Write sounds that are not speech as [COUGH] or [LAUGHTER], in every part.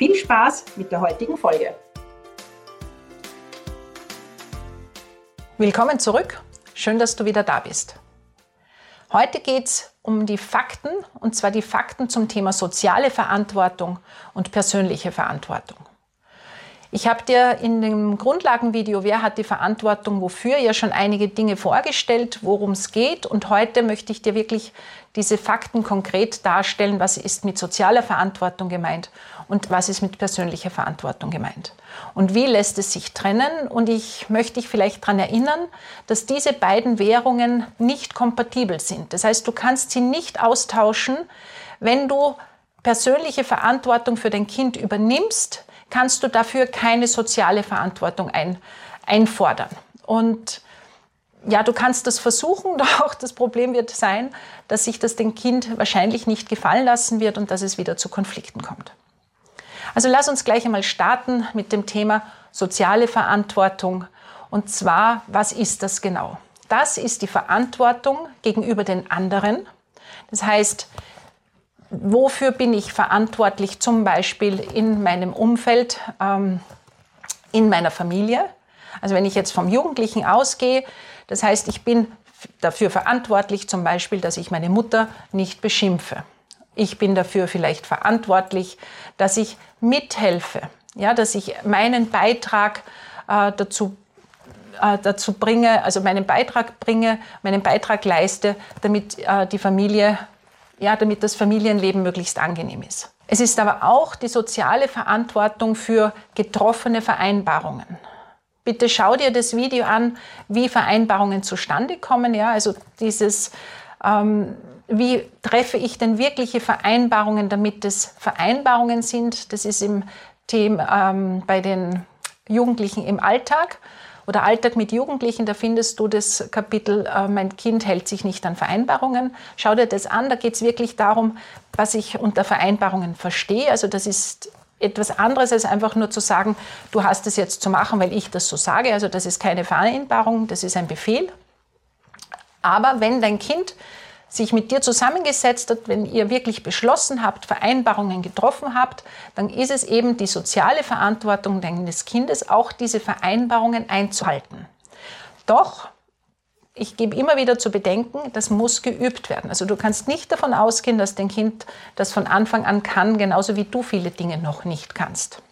Viel Spaß mit der heutigen Folge. Willkommen zurück. Schön, dass du wieder da bist. Heute geht es um die Fakten, und zwar die Fakten zum Thema soziale Verantwortung und persönliche Verantwortung. Ich habe dir in dem Grundlagenvideo Wer hat die Verantwortung wofür ja schon einige Dinge vorgestellt, worum es geht. Und heute möchte ich dir wirklich diese Fakten konkret darstellen, was ist mit sozialer Verantwortung gemeint und was ist mit persönlicher Verantwortung gemeint. Und wie lässt es sich trennen? Und ich möchte dich vielleicht daran erinnern, dass diese beiden Währungen nicht kompatibel sind. Das heißt, du kannst sie nicht austauschen, wenn du persönliche Verantwortung für dein Kind übernimmst, kannst du dafür keine soziale Verantwortung ein, einfordern. Und ja, du kannst das versuchen, [LAUGHS] doch das Problem wird sein, dass sich das dem Kind wahrscheinlich nicht gefallen lassen wird und dass es wieder zu Konflikten kommt. Also lass uns gleich einmal starten mit dem Thema soziale Verantwortung. Und zwar, was ist das genau? Das ist die Verantwortung gegenüber den anderen. Das heißt, wofür bin ich verantwortlich, zum Beispiel in meinem Umfeld, ähm, in meiner Familie. Also wenn ich jetzt vom Jugendlichen ausgehe, das heißt, ich bin dafür verantwortlich, zum Beispiel, dass ich meine Mutter nicht beschimpfe. Ich bin dafür vielleicht verantwortlich, dass ich mithelfe, ja, dass ich meinen Beitrag äh, dazu äh, dazu bringe, also meinen Beitrag bringe, meinen Beitrag leiste, damit äh, die Familie ja, damit das Familienleben möglichst angenehm ist. Es ist aber auch die soziale Verantwortung für getroffene Vereinbarungen. Bitte schau dir das Video an, wie Vereinbarungen zustande kommen. Ja, also dieses, ähm, wie treffe ich denn wirkliche Vereinbarungen, damit es Vereinbarungen sind. Das ist im Thema ähm, bei den Jugendlichen im Alltag oder Alltag mit Jugendlichen, da findest du das Kapitel äh, Mein Kind hält sich nicht an Vereinbarungen. Schau dir das an, da geht es wirklich darum, was ich unter Vereinbarungen verstehe. Also das ist etwas anderes als einfach nur zu sagen, du hast es jetzt zu machen, weil ich das so sage. Also das ist keine Vereinbarung, das ist ein Befehl. Aber wenn dein Kind sich mit dir zusammengesetzt hat, wenn ihr wirklich beschlossen habt, Vereinbarungen getroffen habt, dann ist es eben die soziale Verantwortung deines Kindes, auch diese Vereinbarungen einzuhalten. Doch, ich gebe immer wieder zu bedenken, das muss geübt werden. Also du kannst nicht davon ausgehen, dass dein Kind das von Anfang an kann, genauso wie du viele Dinge noch nicht kannst.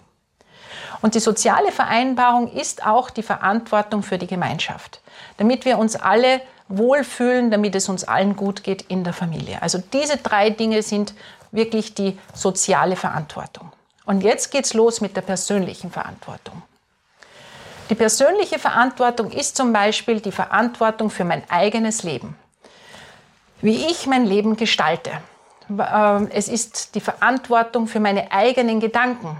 Und die soziale Vereinbarung ist auch die Verantwortung für die Gemeinschaft, damit wir uns alle wohlfühlen, damit es uns allen gut geht in der Familie. Also diese drei Dinge sind wirklich die soziale Verantwortung. Und jetzt geht's los mit der persönlichen Verantwortung. Die persönliche Verantwortung ist zum Beispiel die Verantwortung für mein eigenes Leben. Wie ich mein Leben gestalte. Ähm, es ist die Verantwortung für meine eigenen Gedanken.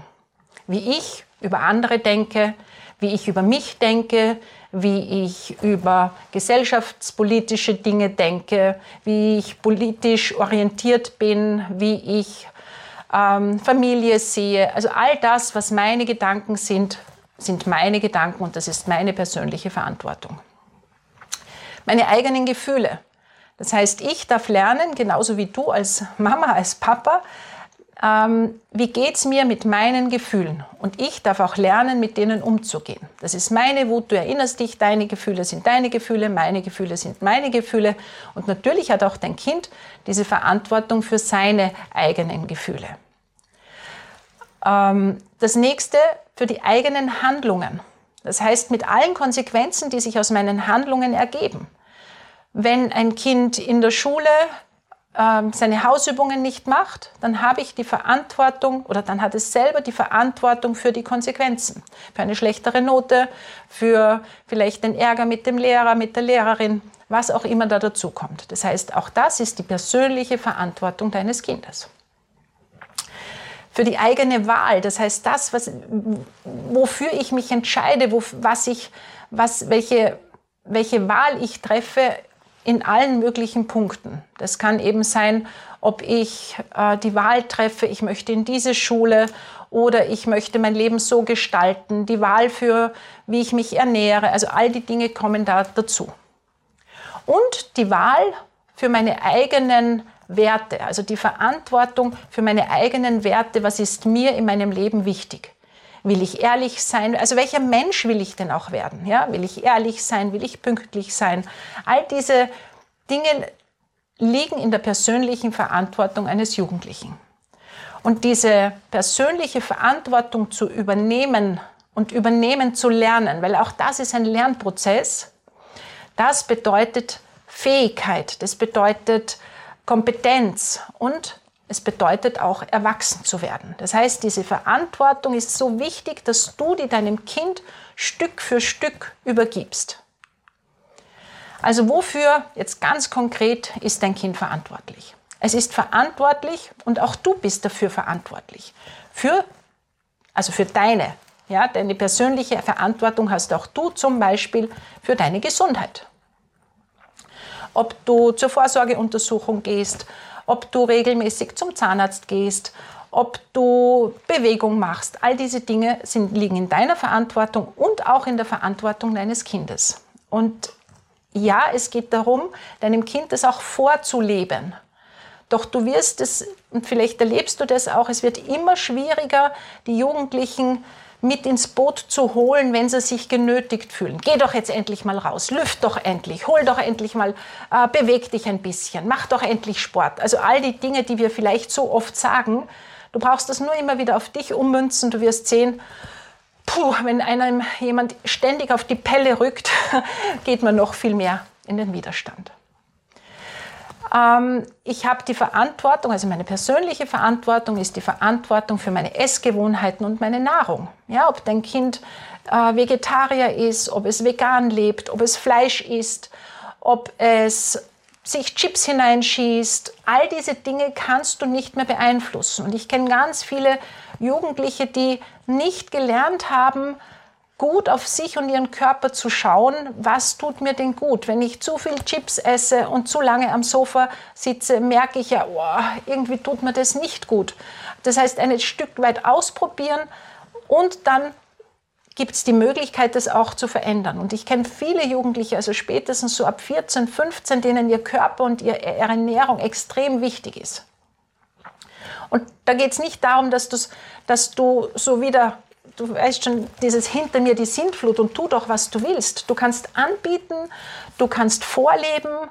Wie ich über andere denke, wie ich über mich denke, wie ich über gesellschaftspolitische Dinge denke, wie ich politisch orientiert bin, wie ich ähm, Familie sehe. Also all das, was meine Gedanken sind, sind meine Gedanken und das ist meine persönliche Verantwortung. Meine eigenen Gefühle. Das heißt, ich darf lernen, genauso wie du als Mama, als Papa, ähm, wie geht es mir mit meinen Gefühlen? Und ich darf auch lernen, mit denen umzugehen. Das ist meine Wut, du erinnerst dich, deine Gefühle sind deine Gefühle, meine Gefühle sind meine Gefühle. Und natürlich hat auch dein Kind diese Verantwortung für seine eigenen Gefühle. Ähm, das nächste für die eigenen Handlungen. Das heißt, mit allen Konsequenzen, die sich aus meinen Handlungen ergeben. Wenn ein Kind in der Schule ähm, seine Hausübungen nicht macht, dann habe ich die Verantwortung oder dann hat es selber die Verantwortung für die Konsequenzen. Für eine schlechtere Note, für vielleicht den Ärger mit dem Lehrer, mit der Lehrerin, was auch immer da dazu kommt. Das heißt, auch das ist die persönliche Verantwortung deines Kindes. für die eigene Wahl. Das heißt, das, was, wofür ich mich entscheide, wo, was ich, was, welche, welche Wahl ich treffe in allen möglichen Punkten. Das kann eben sein, ob ich äh, die Wahl treffe, ich möchte in diese Schule oder ich möchte mein Leben so gestalten, die Wahl für, wie ich mich ernähre. Also all die Dinge kommen da dazu. Und die Wahl für meine eigenen Werte, also die Verantwortung für meine eigenen Werte, was ist mir in meinem Leben wichtig. Will ich ehrlich sein? Also welcher Mensch will ich denn auch werden? Ja, will ich ehrlich sein? Will ich pünktlich sein? All diese Dinge liegen in der persönlichen Verantwortung eines Jugendlichen. Und diese persönliche Verantwortung zu übernehmen und übernehmen zu lernen, weil auch das ist ein Lernprozess, das bedeutet Fähigkeit, das bedeutet Kompetenz und es bedeutet auch erwachsen zu werden. Das heißt, diese Verantwortung ist so wichtig, dass du die deinem Kind Stück für Stück übergibst. Also wofür jetzt ganz konkret ist dein Kind verantwortlich? Es ist verantwortlich und auch du bist dafür verantwortlich. Für, also für deine, ja, deine persönliche Verantwortung hast auch du zum Beispiel für deine Gesundheit. Ob du zur Vorsorgeuntersuchung gehst, ob du regelmäßig zum Zahnarzt gehst, ob du Bewegung machst. All diese Dinge sind, liegen in deiner Verantwortung und auch in der Verantwortung deines Kindes. Und ja, es geht darum, deinem Kind das auch vorzuleben. Doch du wirst es, und vielleicht erlebst du das auch, es wird immer schwieriger, die Jugendlichen mit ins Boot zu holen, wenn sie sich genötigt fühlen. Geh doch jetzt endlich mal raus, lüft doch endlich, hol doch endlich mal, äh, beweg dich ein bisschen, mach doch endlich Sport. Also all die Dinge, die wir vielleicht so oft sagen, du brauchst das nur immer wieder auf dich ummünzen, du wirst sehen, puh, wenn einem jemand ständig auf die Pelle rückt, [LAUGHS] geht man noch viel mehr in den Widerstand. Ähm, ich habe die Verantwortung, also meine persönliche Verantwortung ist die Verantwortung für meine Essgewohnheiten und meine Nahrung. Ja, ob dein Kind äh, Vegetarier ist, ob es vegan lebt, ob es Fleisch isst, ob es sich Chips hineinschießt, all diese Dinge kannst du nicht mehr beeinflussen. Und ich kenne ganz viele Jugendliche, die nicht gelernt haben, gut auf sich und ihren Körper zu schauen, was tut mir denn gut. Wenn ich zu viel Chips esse und zu lange am Sofa sitze, merke ich ja, oh, irgendwie tut mir das nicht gut. Das heißt, ein Stück weit ausprobieren und dann gibt es die Möglichkeit, das auch zu verändern. Und ich kenne viele Jugendliche, also spätestens so ab 14, 15, denen ihr Körper und ihre Ernährung extrem wichtig ist. Und da geht es nicht darum, dass, dass du so wieder, du weißt schon, dieses hinter mir die Sintflut und tu doch, was du willst. Du kannst anbieten, du kannst vorleben,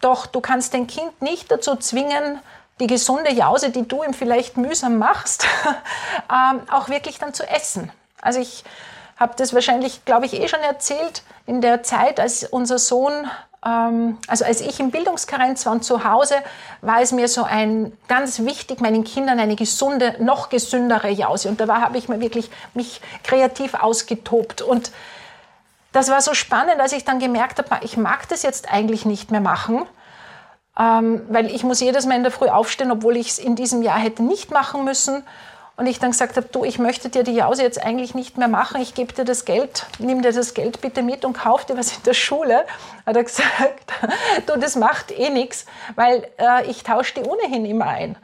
doch du kannst dein Kind nicht dazu zwingen, die gesunde Jause, die du ihm vielleicht mühsam machst, [LAUGHS] ähm, auch wirklich dann zu essen. Also ich habe das wahrscheinlich, glaube ich, eh schon erzählt, in der Zeit, als unser Sohn, also als ich im Bildungskarenz war und zu Hause, war es mir so ein ganz wichtig, meinen Kindern eine gesunde, noch gesündere Jause. Und da habe ich mir wirklich mich kreativ ausgetobt. Und das war so spannend, als ich dann gemerkt habe, ich mag das jetzt eigentlich nicht mehr machen. Ähm, weil ich muss jedes Mal in der Früh aufstehen, obwohl ich es in diesem Jahr hätte nicht machen müssen. Und ich dann gesagt habe, du, ich möchte dir die Jause jetzt eigentlich nicht mehr machen, ich gebe dir das Geld, nimm dir das Geld bitte mit und kauf dir was in der Schule. Hat er gesagt, [LAUGHS] du, das macht eh nichts, weil äh, ich tausche die ohnehin immer ein.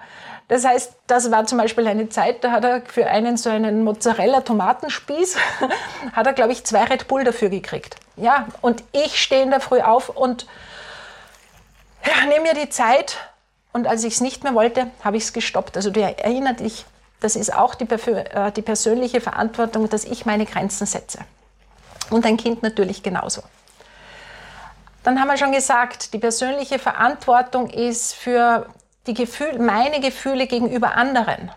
Das heißt, das war zum Beispiel eine Zeit, da hat er für einen so einen Mozzarella-Tomatenspieß, [LAUGHS] hat er, glaube ich, zwei Red Bull dafür gekriegt. Ja, und ich stehe in der Früh auf und ja, nehme mir die Zeit. Und als ich es nicht mehr wollte, habe ich es gestoppt. Also du erinnerst dich, das ist auch die, äh, die persönliche Verantwortung, dass ich meine Grenzen setze. Und ein Kind natürlich genauso. Dann haben wir schon gesagt, die persönliche Verantwortung ist für die Gefühl, meine Gefühle gegenüber anderen.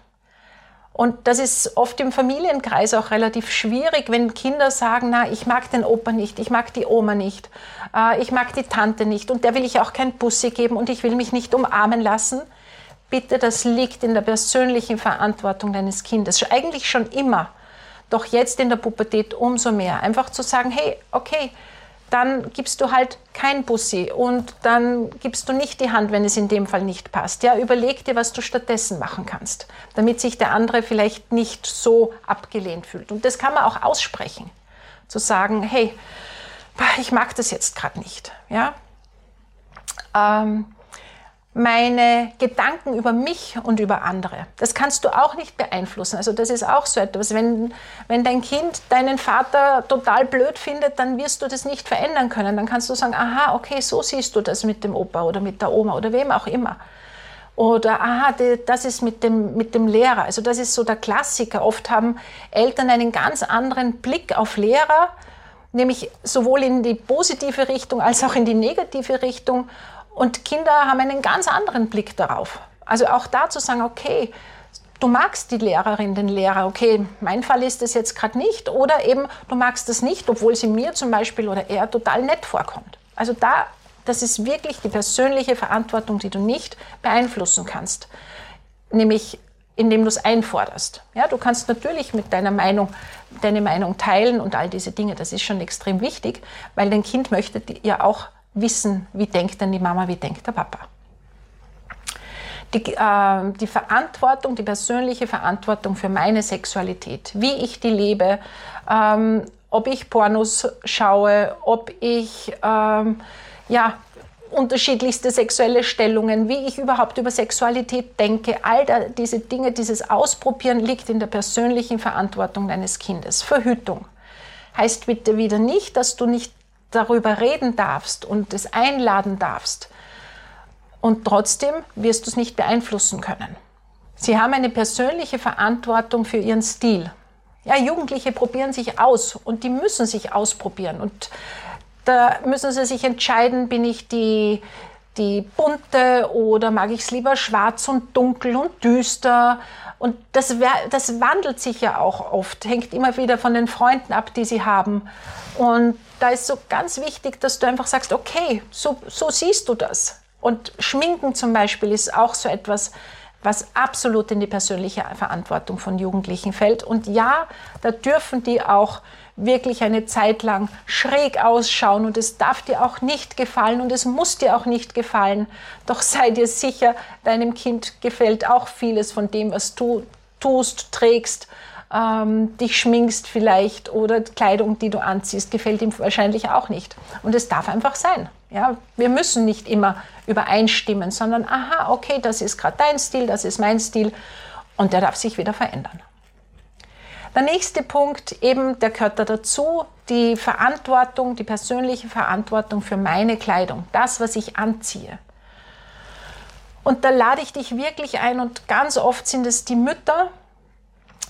Und das ist oft im Familienkreis auch relativ schwierig, wenn Kinder sagen, na, ich mag den Opa nicht, ich mag die Oma nicht, äh, ich mag die Tante nicht und der will ich auch kein Bussi geben und ich will mich nicht umarmen lassen bitte, das liegt in der persönlichen Verantwortung deines Kindes. Eigentlich schon immer, doch jetzt in der Pubertät umso mehr. Einfach zu sagen, hey, okay, dann gibst du halt kein Bussi und dann gibst du nicht die Hand, wenn es in dem Fall nicht passt. Ja, überleg dir, was du stattdessen machen kannst, damit sich der andere vielleicht nicht so abgelehnt fühlt. Und das kann man auch aussprechen, zu sagen, hey, ich mag das jetzt gerade nicht. Ja, ähm, meine Gedanken über mich und über andere. Das kannst du auch nicht beeinflussen. Also das ist auch so etwas. Wenn, wenn dein Kind deinen Vater total blöd findet, dann wirst du das nicht verändern können. Dann kannst du sagen, aha, okay, so siehst du das mit dem Opa oder mit der Oma oder wem auch immer. Oder, aha, das ist mit dem, mit dem Lehrer. Also das ist so der Klassiker. Oft haben Eltern einen ganz anderen Blick auf Lehrer, nämlich sowohl in die positive Richtung als auch in die negative Richtung. Und Kinder haben einen ganz anderen Blick darauf. Also auch da zu sagen, okay, du magst die Lehrerin, den Lehrer, okay, mein Fall ist es jetzt gerade nicht, oder eben du magst das nicht, obwohl sie mir zum Beispiel oder er total nett vorkommt. Also da, das ist wirklich die persönliche Verantwortung, die du nicht beeinflussen kannst, nämlich indem du es einforderst. Ja, du kannst natürlich mit deiner Meinung deine Meinung teilen und all diese Dinge, das ist schon extrem wichtig, weil dein Kind möchte ja auch wissen, wie denkt denn die Mama, wie denkt der Papa. Die, äh, die, Verantwortung, die persönliche Verantwortung für meine Sexualität, wie ich die lebe, ähm, ob ich Pornos schaue, ob ich ähm, ja, unterschiedlichste sexuelle Stellungen, wie ich überhaupt über Sexualität denke, all da, diese Dinge, dieses Ausprobieren liegt in der persönlichen Verantwortung deines Kindes. Verhütung heißt bitte wieder nicht, dass du nicht darüber reden darfst und es einladen darfst. Und trotzdem wirst du es nicht beeinflussen können. Sie haben eine persönliche Verantwortung für ihren Stil. Ja, Jugendliche probieren sich aus und die müssen sich ausprobieren. Und da müssen sie sich entscheiden, bin ich die, die bunte oder mag ich es lieber schwarz und dunkel und düster. Und das, das wandelt sich ja auch oft, hängt immer wieder von den Freunden ab, die sie haben. Und da ist so ganz wichtig, dass du einfach sagst, okay, so, so siehst du das. Und Schminken zum Beispiel ist auch so etwas, was absolut in die persönliche Verantwortung von Jugendlichen fällt. Und ja, da dürfen die auch wirklich eine Zeit lang schräg ausschauen und es darf dir auch nicht gefallen und es muss dir auch nicht gefallen. Doch sei dir sicher, deinem Kind gefällt auch vieles von dem, was du tust, trägst ähm, dich schminkst vielleicht oder Kleidung, die du anziehst, gefällt ihm wahrscheinlich auch nicht. Und es darf einfach sein. Ja, wir müssen nicht immer übereinstimmen, sondern aha, okay, das ist gerade dein Stil, das ist mein Stil und der darf sich wieder verändern. Der nächste Punkt, eben, der gehört da dazu, die Verantwortung, die persönliche Verantwortung für meine Kleidung, das, was ich anziehe. Und da lade ich dich wirklich ein und ganz oft sind es die Mütter,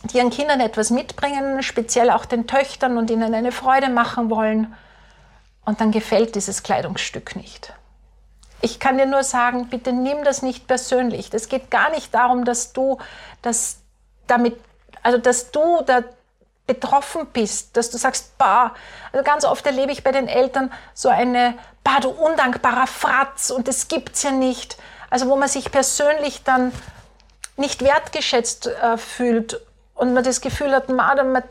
die ihren Kindern etwas mitbringen, speziell auch den Töchtern und ihnen eine Freude machen wollen. Und dann gefällt dieses Kleidungsstück nicht. Ich kann dir nur sagen, bitte nimm das nicht persönlich. Das geht gar nicht darum, dass du das damit, also dass du da betroffen bist, dass du sagst, bah, also ganz oft erlebe ich bei den Eltern so eine, bah, du undankbarer Fratz und das gibt's ja nicht. Also wo man sich persönlich dann nicht wertgeschätzt äh, fühlt und man das Gefühl hat, man, man,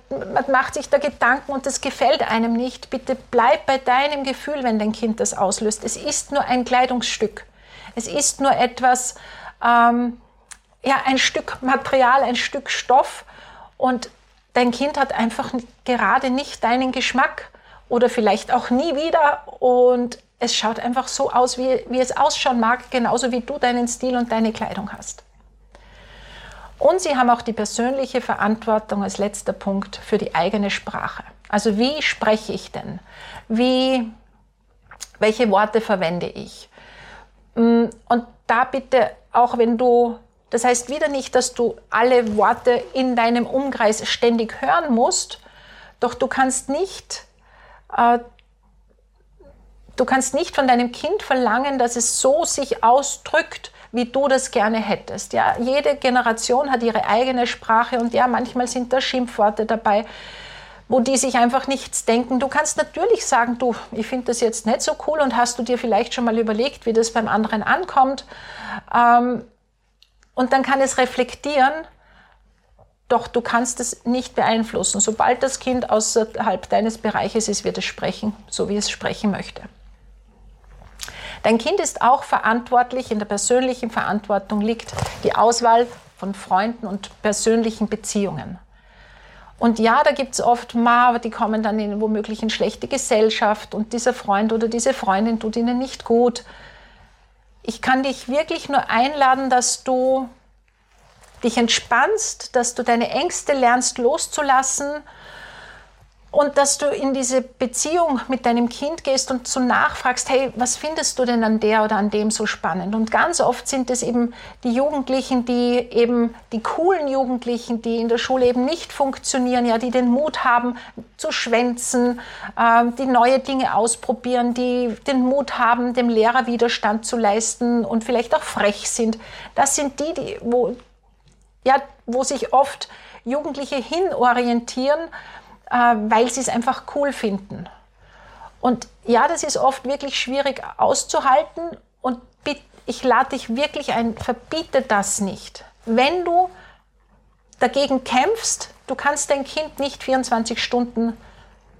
macht sich da Gedanken und das gefällt einem nicht, bitte bleib bei deinem Gefühl, wenn dein Kind das auslöst. Es ist nur ein Kleidungsstück. Es ist nur etwas, ähm, ja, ein Stück Material, ein Stück Stoff und dein Kind hat einfach gerade nicht deinen Geschmack oder vielleicht auch nie wieder und es schaut einfach so aus, wie, wie es ausschauen mag, genauso wie du deinen Stil und deine Kleidung hast. Und sie haben auch die persönliche Verantwortung als letzter Punkt für die eigene Sprache. Also wie spreche ich denn? Wie, welche Worte verwende ich? Mm, und da bitte, auch wenn du, das heißt wieder nicht, dass du alle Worte in deinem Umkreis ständig hören musst, doch du kannst nicht, äh, du kannst nicht von deinem Kind verlangen, dass es so sich ausdrückt, wie du das gerne hättest. Ja, jede Generation hat ihre eigene Sprache und ja, manchmal sind da Schimpfworte dabei, wo die sich einfach nichts denken. Du kannst natürlich sagen, du, ich finde das jetzt nicht so cool und hast du dir vielleicht schon mal überlegt, wie das beim anderen ankommt. Ähm, und dann kann es reflektieren. Doch du kannst es nicht beeinflussen. Sobald das Kind außerhalb deines Bereiches ist, wird es sprechen, so wie es sprechen möchte. Dein Kind ist auch verantwortlich, in der persönlichen Verantwortung liegt die Auswahl von Freunden und persönlichen Beziehungen. Und ja, da gibt es oft Ma, die kommen dann in womöglich in schlechte Gesellschaft und dieser Freund oder diese Freundin tut ihnen nicht gut. Ich kann dich wirklich nur einladen, dass du dich entspannst, dass du deine Ängste lernst loszulassen und dass du in diese Beziehung mit deinem Kind gehst und so nachfragst, hey, was findest du denn an der oder an dem so spannend? Und ganz oft sind es eben die Jugendlichen, die eben die coolen Jugendlichen, die in der Schule eben nicht funktionieren, ja, die den Mut haben zu schwänzen, äh, die neue Dinge ausprobieren, die den Mut haben, dem Lehrer Widerstand zu leisten und vielleicht auch frech sind. Das sind die, die wo, ja, wo sich oft Jugendliche hinorientieren weil sie es einfach cool finden. Und ja, das ist oft wirklich schwierig auszuhalten und ich lade dich wirklich ein, verbiete das nicht. Wenn du dagegen kämpfst, du kannst dein Kind nicht 24 Stunden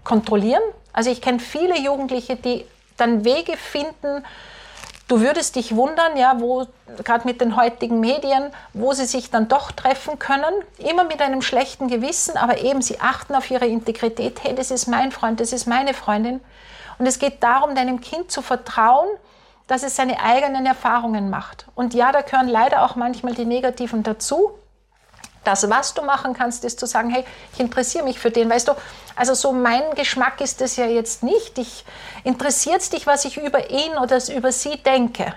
kontrollieren. Also ich kenne viele Jugendliche, die dann Wege finden, Du würdest dich wundern, ja, wo gerade mit den heutigen Medien, wo sie sich dann doch treffen können, immer mit einem schlechten Gewissen, aber eben sie achten auf ihre Integrität. Hey, das ist mein Freund, das ist meine Freundin. Und es geht darum, deinem Kind zu vertrauen, dass es seine eigenen Erfahrungen macht. Und ja, da gehören leider auch manchmal die negativen dazu. Das, was du machen kannst, ist zu sagen, hey, ich interessiere mich für den. Weißt du, also so mein Geschmack ist es ja jetzt nicht. Ich interessiert dich, was ich über ihn oder über sie denke.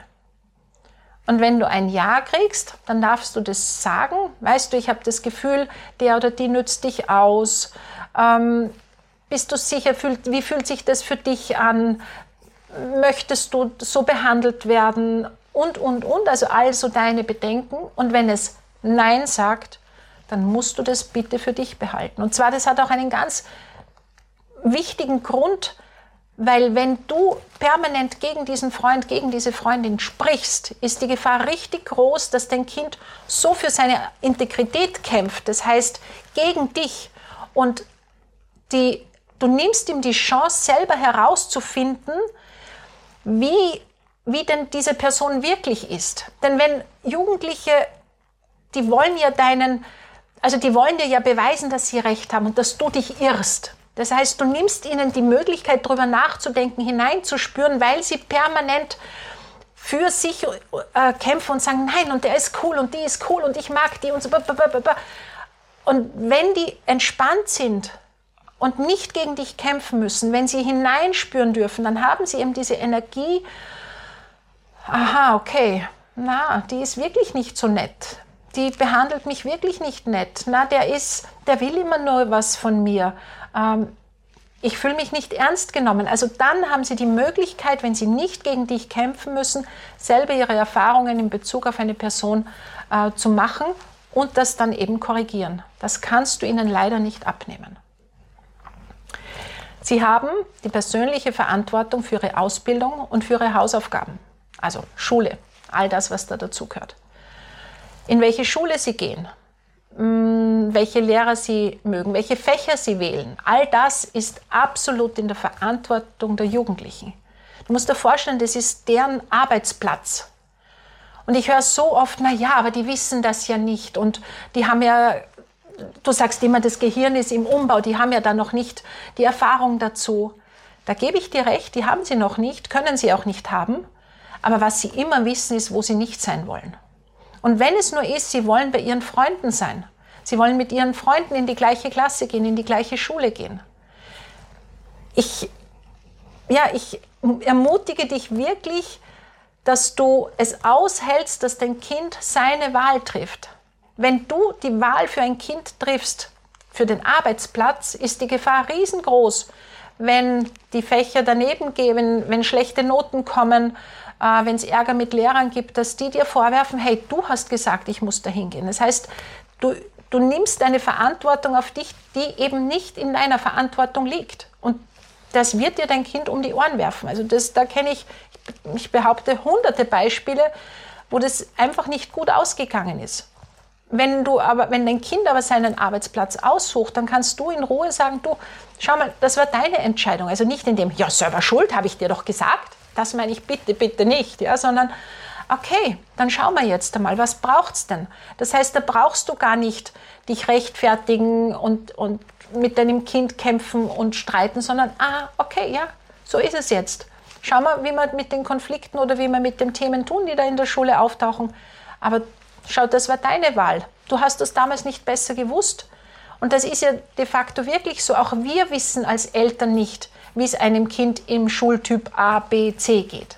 Und wenn du ein Ja kriegst, dann darfst du das sagen. Weißt du, ich habe das Gefühl, der oder die nützt dich aus. Ähm, bist du sicher, fühlt, wie fühlt sich das für dich an? Möchtest du so behandelt werden? Und, und, und. Also also deine Bedenken. Und wenn es Nein sagt, dann musst du das bitte für dich behalten. Und zwar, das hat auch einen ganz wichtigen Grund, weil wenn du permanent gegen diesen Freund, gegen diese Freundin sprichst, ist die Gefahr richtig groß, dass dein Kind so für seine Integrität kämpft, das heißt gegen dich. Und die, du nimmst ihm die Chance, selber herauszufinden, wie, wie denn diese Person wirklich ist. Denn wenn Jugendliche, die wollen ja deinen, also die wollen dir ja beweisen, dass sie recht haben und dass du dich irrst. Das heißt, du nimmst ihnen die Möglichkeit, darüber nachzudenken, hineinzuspüren, weil sie permanent für sich äh, kämpfen und sagen, nein, und der ist cool und die ist cool und ich mag die und so. Und wenn die entspannt sind und nicht gegen dich kämpfen müssen, wenn sie hineinspüren dürfen, dann haben sie eben diese Energie, aha, okay, na, die ist wirklich nicht so nett die behandelt mich wirklich nicht nett. Na, der ist, der will immer nur was von mir. Ähm, ich fühle mich nicht ernst genommen. Also dann haben Sie die Möglichkeit, wenn Sie nicht gegen dich kämpfen müssen, selber Ihre Erfahrungen in Bezug auf eine Person äh, zu machen und das dann eben korrigieren. Das kannst du ihnen leider nicht abnehmen. Sie haben die persönliche Verantwortung für Ihre Ausbildung und für Ihre Hausaufgaben, also Schule, all das, was da dazu gehört in welche Schule sie gehen, mm, welche Lehrer sie mögen, welche Fächer sie wählen. All das ist absolut in der Verantwortung der Jugendlichen. Du musst dir vorstellen, das ist deren Arbeitsplatz. Und ich höre so oft, na ja, aber die wissen das ja nicht und die haben ja, du sagst immer, das Gehirn ist im Umbau, die haben ja da noch nicht die Erfahrung dazu. Da gebe ich dir recht, die haben sie noch nicht, können sie auch nicht haben. Aber was sie immer wissen, ist, wo sie nicht sein wollen. Und wenn es nur ist, sie wollen bei ihren Freunden sein. Sie wollen mit ihren Freunden in die gleiche Klasse gehen, in die gleiche Schule gehen. Ich, ja, ich ermutige dich wirklich, dass du es aushältst, dass dein Kind seine Wahl trifft. Wenn du die Wahl für ein Kind triffst, für den Arbeitsplatz, ist die Gefahr riesengroß, wenn die Fächer daneben gehen, wenn schlechte Noten kommen, äh, wenn es Ärger mit Lehrern gibt, dass die dir vorwerfen, hey, du hast gesagt, ich muss da hingehen. Das heißt, du, du nimmst eine Verantwortung auf dich, die eben nicht in deiner Verantwortung liegt. Und das wird dir dein Kind um die Ohren werfen. Also das, da kenne ich, ich behaupte, hunderte Beispiele, wo das einfach nicht gut ausgegangen ist. Wenn du aber, wenn dein Kind aber seinen Arbeitsplatz aussucht, dann kannst du in Ruhe sagen, du, schau mal, das war deine Entscheidung. Also nicht in dem, ja, selber schuld, habe ich dir doch gesagt. Das meine ich bitte, bitte nicht, ja, sondern okay, dann schauen wir jetzt einmal, was braucht's denn? Das heißt, da brauchst du gar nicht dich rechtfertigen und, und mit deinem Kind kämpfen und streiten, sondern ah, okay, ja, so ist es jetzt. Schauen wir, wie wir mit den Konflikten oder wie wir mit den Themen tun, die da in der Schule auftauchen. Aber schau, das war deine Wahl. Du hast das damals nicht besser gewusst. Und das ist ja de facto wirklich so. Auch wir wissen als Eltern nicht, wie es einem Kind im Schultyp A, B, C geht.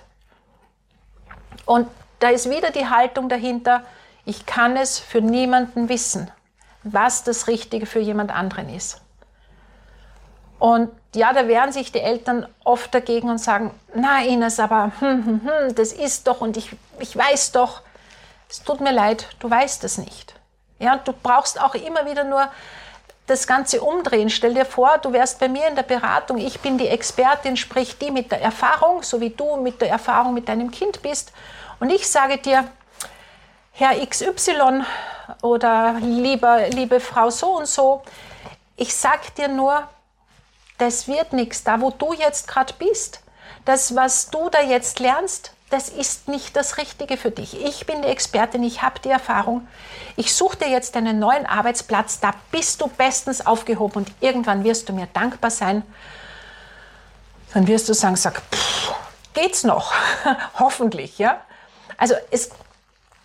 Und da ist wieder die Haltung dahinter, ich kann es für niemanden wissen, was das Richtige für jemand anderen ist. Und ja, da wehren sich die Eltern oft dagegen und sagen, na Ines, aber hm, hm, hm, das ist doch und ich, ich weiß doch. Es tut mir leid, du weißt es nicht. Ja, du brauchst auch immer wieder nur das Ganze umdrehen. Stell dir vor, du wärst bei mir in der Beratung, ich bin die Expertin, sprich die mit der Erfahrung, so wie du mit der Erfahrung mit deinem Kind bist. Und ich sage dir, Herr XY oder lieber, liebe Frau so und so, ich sage dir nur, das wird nichts. Da, wo du jetzt gerade bist, das, was du da jetzt lernst, das ist nicht das Richtige für dich. Ich bin die Expertin, ich habe die Erfahrung. Ich suche dir jetzt einen neuen Arbeitsplatz, da bist du bestens aufgehoben und irgendwann wirst du mir dankbar sein. Dann wirst du sagen, sag, pff, geht's noch? [LAUGHS] Hoffentlich, ja. Also es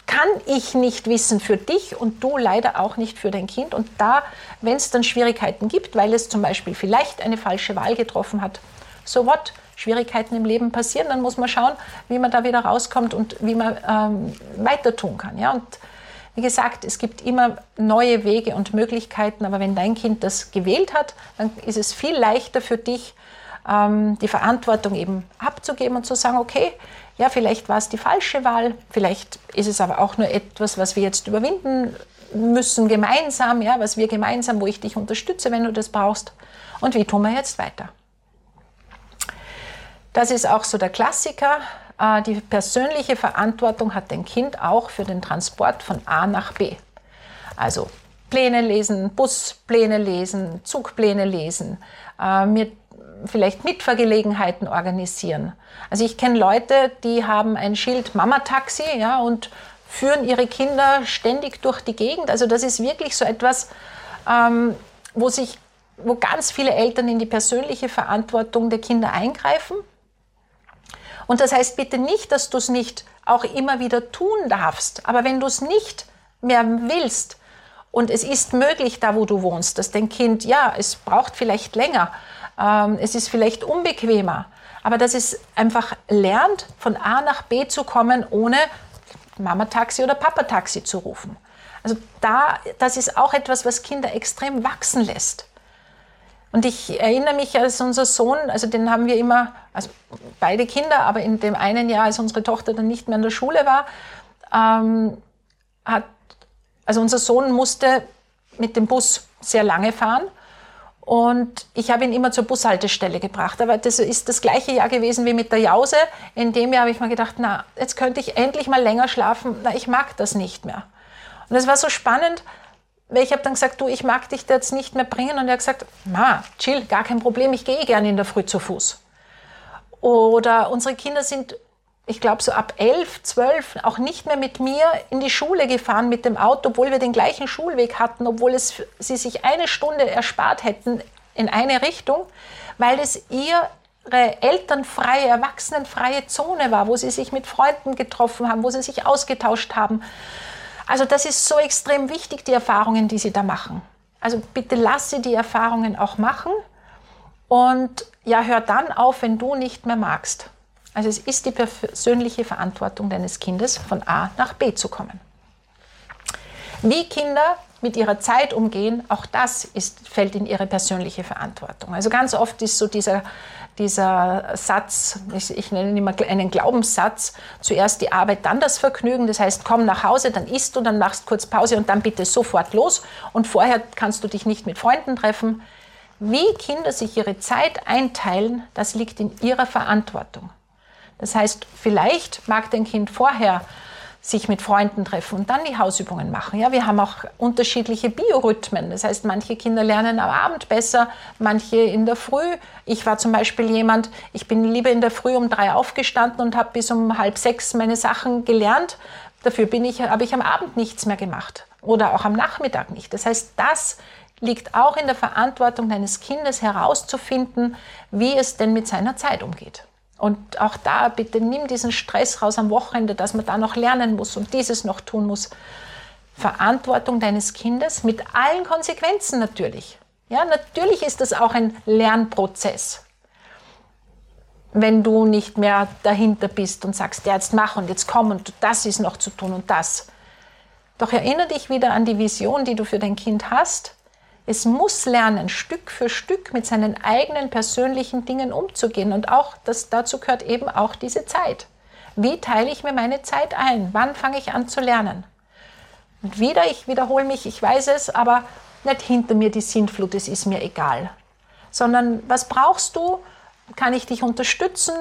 kann ich nicht wissen für dich und du leider auch nicht für dein Kind. Und da, wenn es dann Schwierigkeiten gibt, weil es zum Beispiel vielleicht eine falsche Wahl getroffen hat, so what? Schwierigkeiten im Leben passieren, dann muss man schauen, wie man da wieder rauskommt und wie man ähm, weiter tun kann. Ja? Und wie gesagt, es gibt immer neue Wege und Möglichkeiten, aber wenn dein Kind das gewählt hat, dann ist es viel leichter für dich, ähm, die Verantwortung eben abzugeben und zu sagen, okay, ja, vielleicht war es die falsche Wahl, vielleicht ist es aber auch nur etwas, was wir jetzt überwinden müssen gemeinsam, ja, was wir gemeinsam, wo ich dich unterstütze, wenn du das brauchst. Und wie tun wir jetzt weiter? Das ist auch so der Klassiker. Äh, die persönliche Verantwortung hat dein Kind auch für den Transport von A nach B. Also Pläne lesen, Buspläne lesen, Zugpläne lesen, äh, mir vielleicht Mitfahrgelegenheiten organisieren. Also ich kenne Leute, die haben ein Schild Mama-Taxi ja, und führen ihre Kinder ständig durch die Gegend. Also das ist wirklich so etwas, ähm, wo sich wo ganz viele Eltern in die persönliche Verantwortung der Kinder eingreifen. Und das heißt bitte nicht, dass du es nicht auch immer wieder tun darfst. Aber wenn du es nicht mehr willst und es ist möglich, da wo du wohnst, dass dein Kind, ja, es braucht vielleicht länger, ähm, es ist vielleicht unbequemer, aber dass es einfach lernt, von A nach B zu kommen, ohne Mama-Taxi oder Papa-Taxi zu rufen. Also da, das ist auch etwas, was Kinder extrem wachsen lässt. Und ich erinnere mich, als unser Sohn, also den haben wir immer, also beide Kinder, aber in dem einen Jahr, als unsere Tochter dann nicht mehr in der Schule war, ähm, hat, also unser Sohn musste mit dem Bus sehr lange fahren und ich habe ihn immer zur Bushaltestelle gebracht. Aber das ist das gleiche Jahr gewesen wie mit der Jause. In dem Jahr habe ich mir gedacht, na, jetzt könnte ich endlich mal länger schlafen. Na, ich mag das nicht mehr. Und es war so spannend, weil ich habe dann gesagt, du, ich mag dich jetzt nicht mehr bringen. Und er hat gesagt, ma, chill, gar kein Problem, ich gehe gerne in der Früh zu Fuß. Oder unsere Kinder sind ich glaube, so ab elf, zwölf auch nicht mehr mit mir in die Schule gefahren mit dem Auto, obwohl wir den gleichen Schulweg hatten, obwohl es, sie sich eine Stunde erspart hätten in eine Richtung, weil es ihre elternfreie, erwachsenenfreie Zone war, wo sie sich mit Freunden getroffen haben, wo sie sich ausgetauscht haben. Also das ist so extrem wichtig, die Erfahrungen, die sie da machen. Also bitte lass sie die Erfahrungen auch machen und ja, hör dann auf, wenn du nicht mehr magst. Also es ist die persönliche Verantwortung deines Kindes, von A nach B zu kommen. Wie Kinder mit ihrer Zeit umgehen, auch das ist, fällt in ihre persönliche Verantwortung. Also ganz oft ist so dieser, dieser Satz, ich, ich nenne ihn immer einen Glaubenssatz, zuerst die Arbeit, dann das Vergnügen. Das heißt, komm nach Hause, dann isst du, dann machst kurz Pause und dann bitte sofort los. Und vorher kannst du dich nicht mit Freunden treffen. Wie Kinder sich ihre Zeit einteilen, das liegt in ihrer Verantwortung. Das heißt, vielleicht mag dein Kind vorher sich mit Freunden treffen und dann die Hausübungen machen. Ja, wir haben auch unterschiedliche Biorhythmen. Das heißt, manche Kinder lernen am Abend besser, manche in der Früh. Ich war zum Beispiel jemand, ich bin lieber in der Früh um drei aufgestanden und habe bis um halb sechs meine Sachen gelernt. Dafür ich, habe ich am Abend nichts mehr gemacht oder auch am Nachmittag nicht. Das heißt, das liegt auch in der Verantwortung deines Kindes herauszufinden, wie es denn mit seiner Zeit umgeht. Und auch da bitte nimm diesen Stress raus am Wochenende, dass man da noch lernen muss und dieses noch tun muss. Verantwortung deines Kindes mit allen Konsequenzen natürlich. Ja, natürlich ist das auch ein Lernprozess. Wenn du nicht mehr dahinter bist und sagst, ja, jetzt mach und jetzt komm und das ist noch zu tun und das. Doch erinnere dich wieder an die Vision, die du für dein Kind hast es muss lernen, Stück für Stück mit seinen eigenen persönlichen Dingen umzugehen. Und auch das, dazu gehört eben auch diese Zeit. Wie teile ich mir meine Zeit ein? Wann fange ich an zu lernen? Und wieder, ich wiederhole mich, ich weiß es, aber nicht hinter mir die Sintflut, es ist mir egal. Sondern was brauchst du? Kann ich dich unterstützen?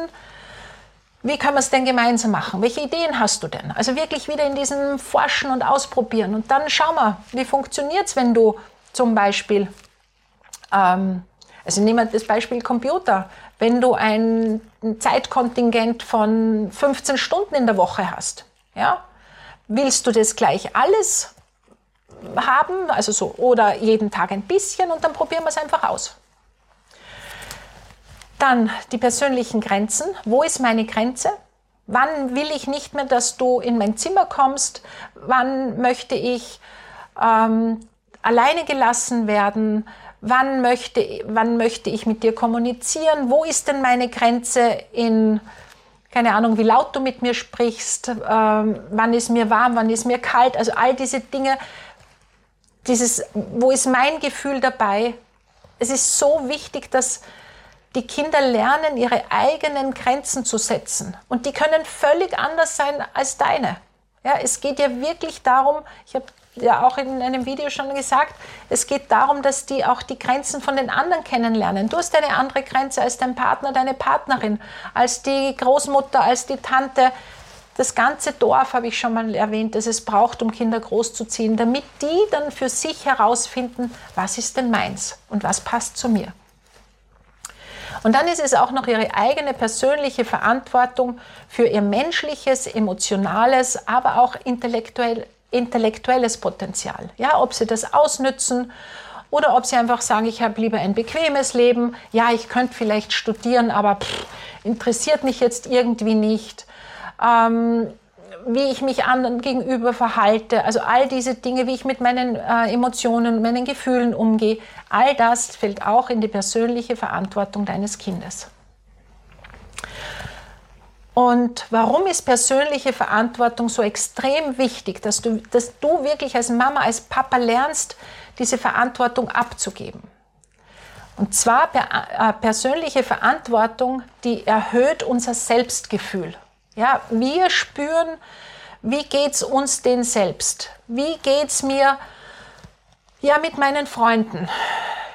Wie können wir es denn gemeinsam machen? Welche Ideen hast du denn? Also wirklich wieder in diesem Forschen und Ausprobieren. Und dann schau mal, wie funktioniert es, wenn du zum Beispiel, ähm, also nehmen wir das Beispiel Computer. Wenn du ein Zeitkontingent von 15 Stunden in der Woche hast, ja, willst du das gleich alles haben, also so, oder jeden Tag ein bisschen und dann probieren wir es einfach aus. Dann die persönlichen Grenzen. Wo ist meine Grenze? Wann will ich nicht mehr, dass du in mein Zimmer kommst? Wann möchte ich ähm, alleine gelassen werden? Wann möchte, wann möchte ich mit dir kommunizieren? Wo ist denn meine Grenze in, keine Ahnung, wie laut du mit mir sprichst? Ähm, wann ist mir warm? Wann ist mir kalt? Also all diese Dinge. Dieses, wo ist mein Gefühl dabei? Es ist so wichtig, dass die Kinder lernen, ihre eigenen Grenzen zu setzen. Und die können völlig anders sein als deine. Ja, es geht ja wirklich darum, ich habe ja auch in einem Video schon gesagt, es geht darum, dass die auch die Grenzen von den anderen kennenlernen. Du hast eine andere Grenze als dein Partner, deine Partnerin, als die Großmutter, als die Tante. Das ganze Dorf habe ich schon mal erwähnt, dass es braucht, um Kinder großzuziehen, damit die dann für sich herausfinden, was ist denn meins und was passt zu mir. Und dann ist es auch noch ihre eigene persönliche Verantwortung für ihr menschliches, emotionales, aber auch intellektuell, intellektuelles Potenzial. Ja, ob sie das ausnützen oder ob sie einfach sagen, ich habe lieber ein bequemes Leben. Ja, ich könnte vielleicht studieren, aber pff, interessiert mich jetzt irgendwie nicht. Ähm, wie ich mich anderen gegenüber verhalte, also all diese Dinge, wie ich mit meinen äh, Emotionen, meinen Gefühlen umgehe, all das fällt auch in die persönliche Verantwortung deines Kindes. Und warum ist persönliche Verantwortung so extrem wichtig, dass du, dass du wirklich als Mama, als Papa lernst, diese Verantwortung abzugeben? Und zwar äh, persönliche Verantwortung, die erhöht unser Selbstgefühl. Ja, wir spüren, wie geht es uns denn selbst? Wie geht es mir ja, mit meinen Freunden?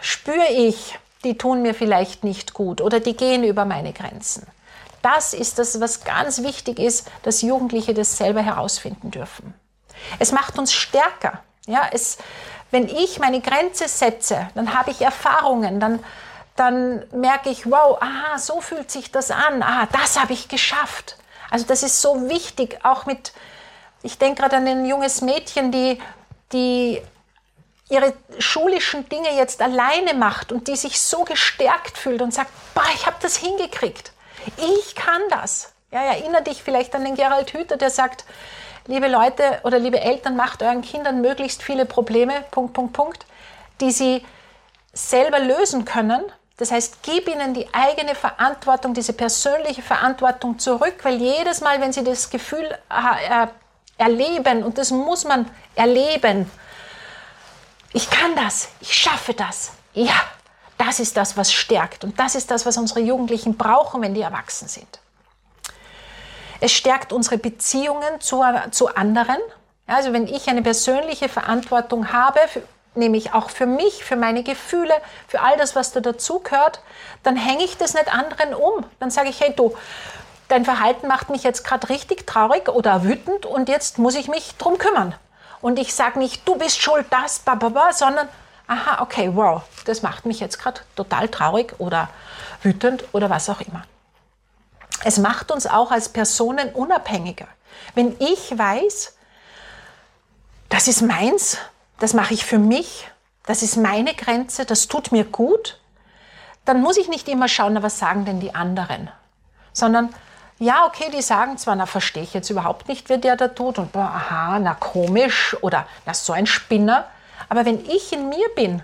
Spüre ich, die tun mir vielleicht nicht gut oder die gehen über meine Grenzen? Das ist das, was ganz wichtig ist, dass Jugendliche das selber herausfinden dürfen. Es macht uns stärker. Ja, es, wenn ich meine Grenze setze, dann habe ich Erfahrungen, dann, dann merke ich, wow, aha, so fühlt sich das an, aha, das habe ich geschafft. Also das ist so wichtig, auch mit, ich denke gerade an ein junges Mädchen, die, die ihre schulischen Dinge jetzt alleine macht und die sich so gestärkt fühlt und sagt, boah, ich habe das hingekriegt. Ich kann das. Ja, erinnere dich vielleicht an den Gerald Hüther, der sagt, liebe Leute oder liebe Eltern, macht euren Kindern möglichst viele Probleme, Punkt, Punkt, Punkt, die sie selber lösen können. Das heißt, gib ihnen die eigene Verantwortung, diese persönliche Verantwortung zurück, weil jedes Mal, wenn sie das Gefühl äh, erleben, und das muss man erleben, ich kann das, ich schaffe das, ja, das ist das, was stärkt. Und das ist das, was unsere Jugendlichen brauchen, wenn die erwachsen sind. Es stärkt unsere Beziehungen zu, zu anderen. Also wenn ich eine persönliche Verantwortung habe, nämlich auch für mich, für meine Gefühle, für all das, was da dazugehört, dann hänge ich das nicht anderen um. Dann sage ich, hey du, dein Verhalten macht mich jetzt gerade richtig traurig oder wütend und jetzt muss ich mich drum kümmern. Und ich sage nicht, du bist schuld, das, bababa, sondern, aha, okay, wow, das macht mich jetzt gerade total traurig oder wütend oder was auch immer. Es macht uns auch als Personen unabhängiger. Wenn ich weiß, das ist meins, das mache ich für mich, das ist meine Grenze, das tut mir gut, dann muss ich nicht immer schauen, was sagen denn die anderen, sondern ja, okay, die sagen zwar, na, verstehe ich jetzt überhaupt nicht, wie der da tut und boah, aha, na, komisch oder na, so ein Spinner. Aber wenn ich in mir bin,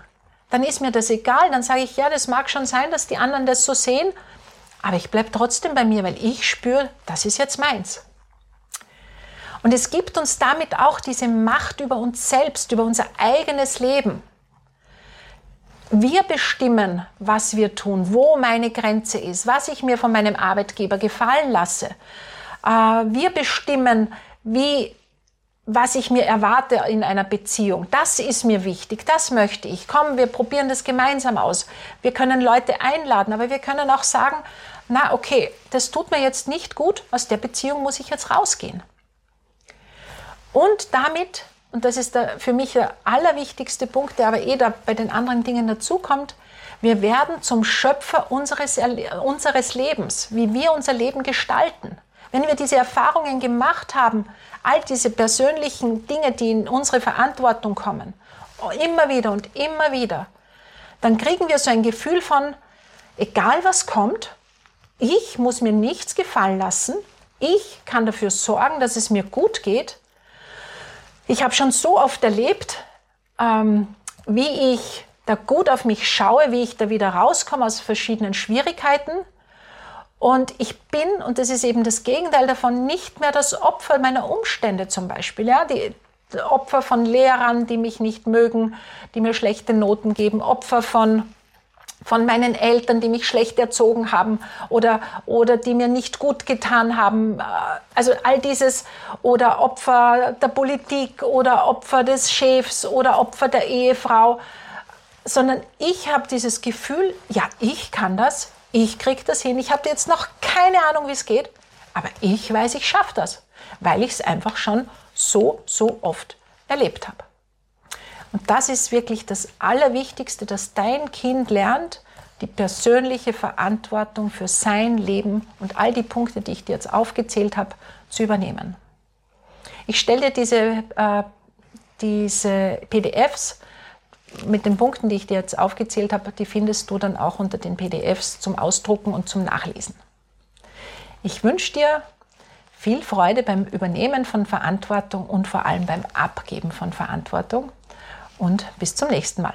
dann ist mir das egal. Dann sage ich, ja, das mag schon sein, dass die anderen das so sehen, aber ich bleibe trotzdem bei mir, weil ich spüre, das ist jetzt meins. Und es gibt uns damit auch diese Macht über uns selbst, über unser eigenes Leben. Wir bestimmen, was wir tun, wo meine Grenze ist, was ich mir von meinem Arbeitgeber gefallen lasse. Äh, wir bestimmen, wie, was ich mir erwarte in einer Beziehung. Das ist mir wichtig, das möchte ich. Komm, wir probieren das gemeinsam aus. Wir können Leute einladen, aber wir können auch sagen, na okay, das tut mir jetzt nicht gut, aus der Beziehung muss ich jetzt rausgehen. Und damit, und das ist der, für mich der allerwichtigste Punkt, der aber eh da bei den anderen Dingen dazukommt, wir werden zum Schöpfer unseres, unseres Lebens, wie wir unser Leben gestalten. Wenn wir diese Erfahrungen gemacht haben, all diese persönlichen Dinge, die in unsere Verantwortung kommen, immer wieder und immer wieder, dann kriegen wir so ein Gefühl von, egal was kommt, ich muss mir nichts gefallen lassen. Ich kann dafür sorgen, dass es mir gut geht. Ich habe schon so oft erlebt, ähm, wie ich da gut auf mich schaue, wie ich da wieder rauskomme aus verschiedenen Schwierigkeiten. Und ich bin, und das ist eben das Gegenteil davon, nicht mehr das Opfer meiner Umstände zum Beispiel. Ja? Die Opfer von Lehrern, die mich nicht mögen, die mir schlechte Noten geben, Opfer von von meinen Eltern, die mich schlecht erzogen haben oder, oder die mir nicht gut getan haben. Also all dieses oder Opfer der Politik oder Opfer des Chefs oder Opfer der Ehefrau, sondern ich habe dieses Gefühl, ja, ich kann das, ich kriege das hin. Ich habe jetzt noch keine Ahnung, wie es geht, aber ich weiß, ich schaffe das, weil ich es einfach schon so, so oft erlebt habe. Und das ist wirklich das Allerwichtigste, dass dein Kind lernt, die persönliche Verantwortung für sein Leben und all die Punkte, die ich dir jetzt aufgezählt habe, zu übernehmen. Ich stelle dir diese, äh, diese PDFs mit den Punkten, die ich dir jetzt aufgezählt habe, die findest du dann auch unter den PDFs zum Ausdrucken und zum Nachlesen. Ich wünsche dir viel Freude beim Übernehmen von Verantwortung und vor allem beim Abgeben von Verantwortung und bis zum nächsten Mal.